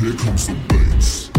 Here comes the bass.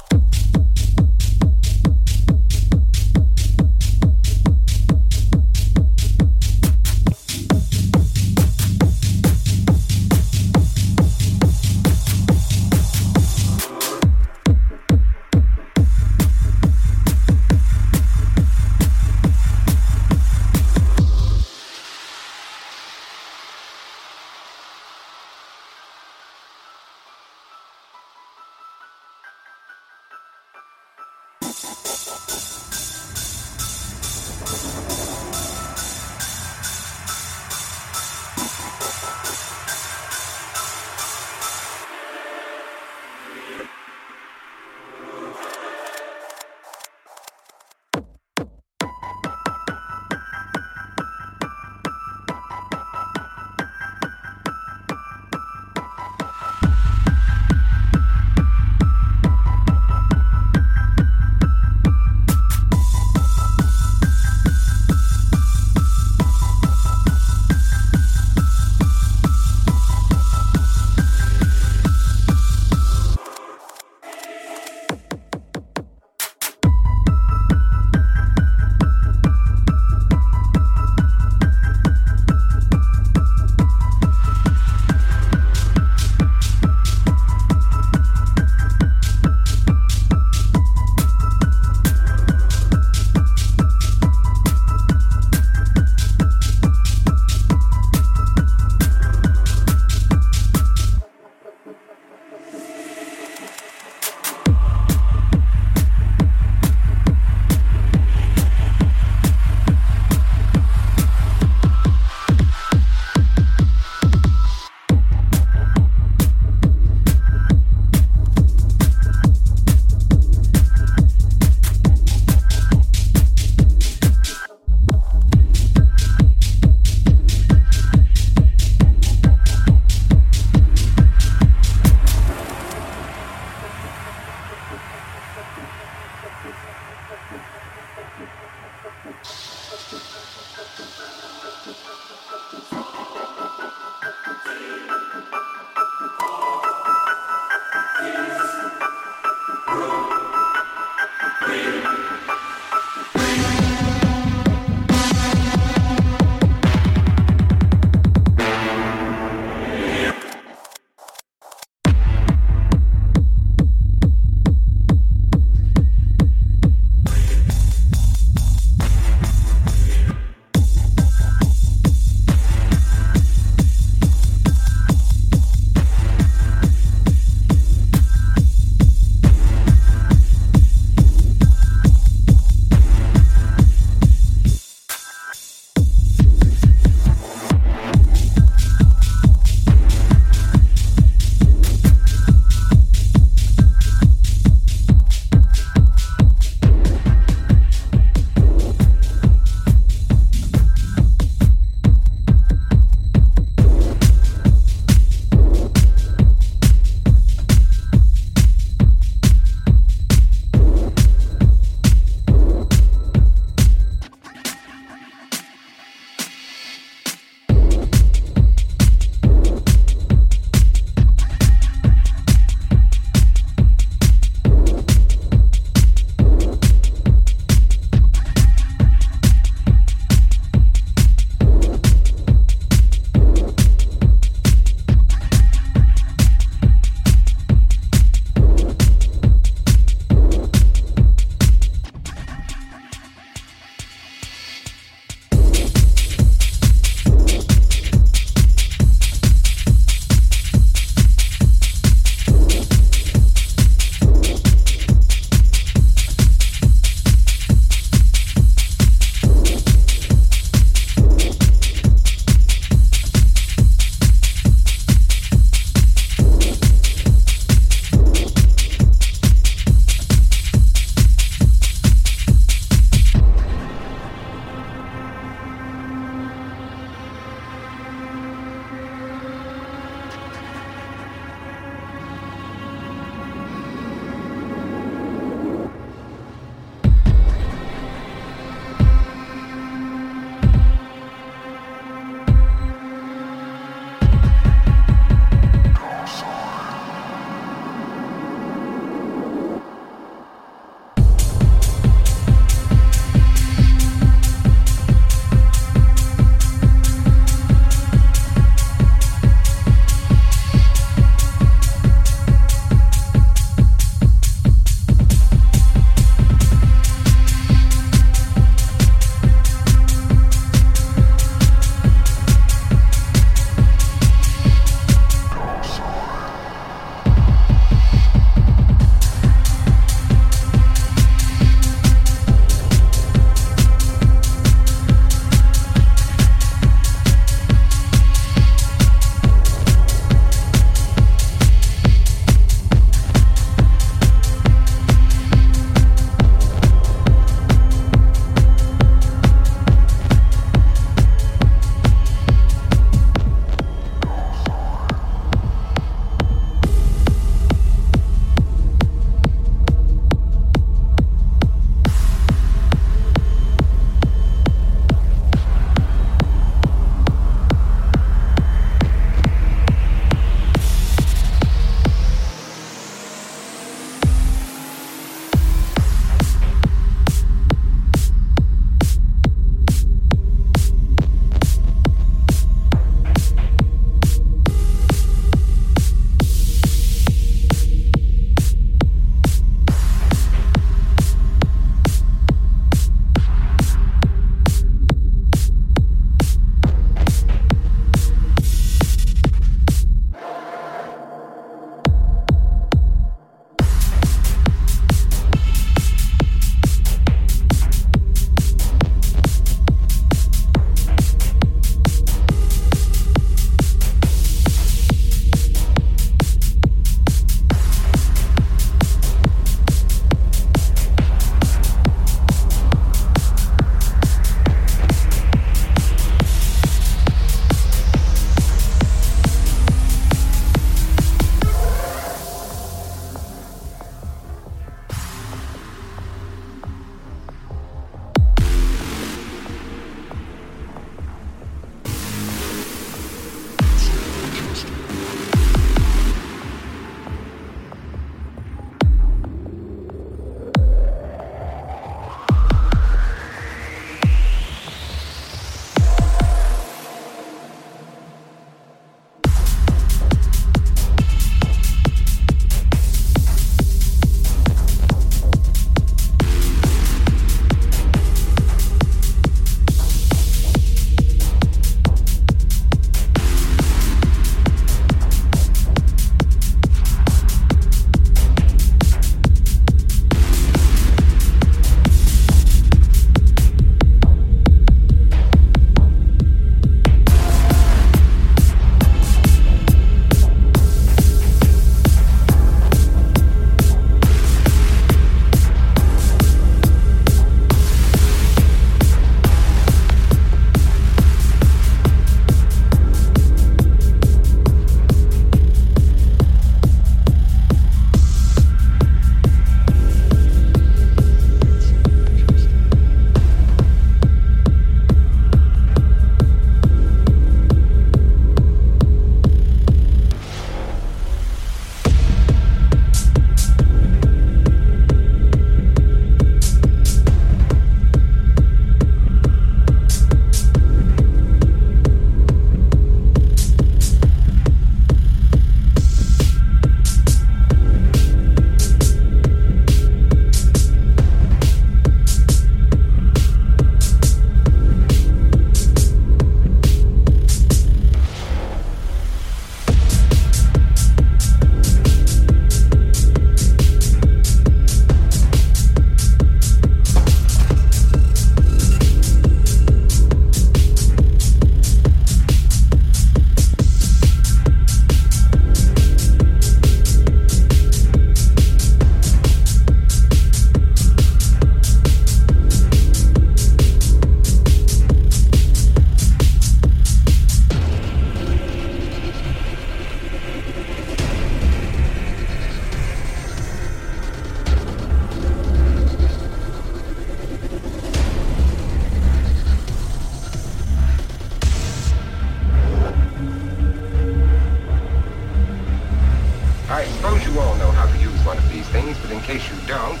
I suppose you all know how to use one of these things, but in case you don't,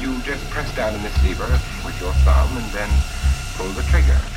you just press down on this lever with your thumb and then pull the trigger.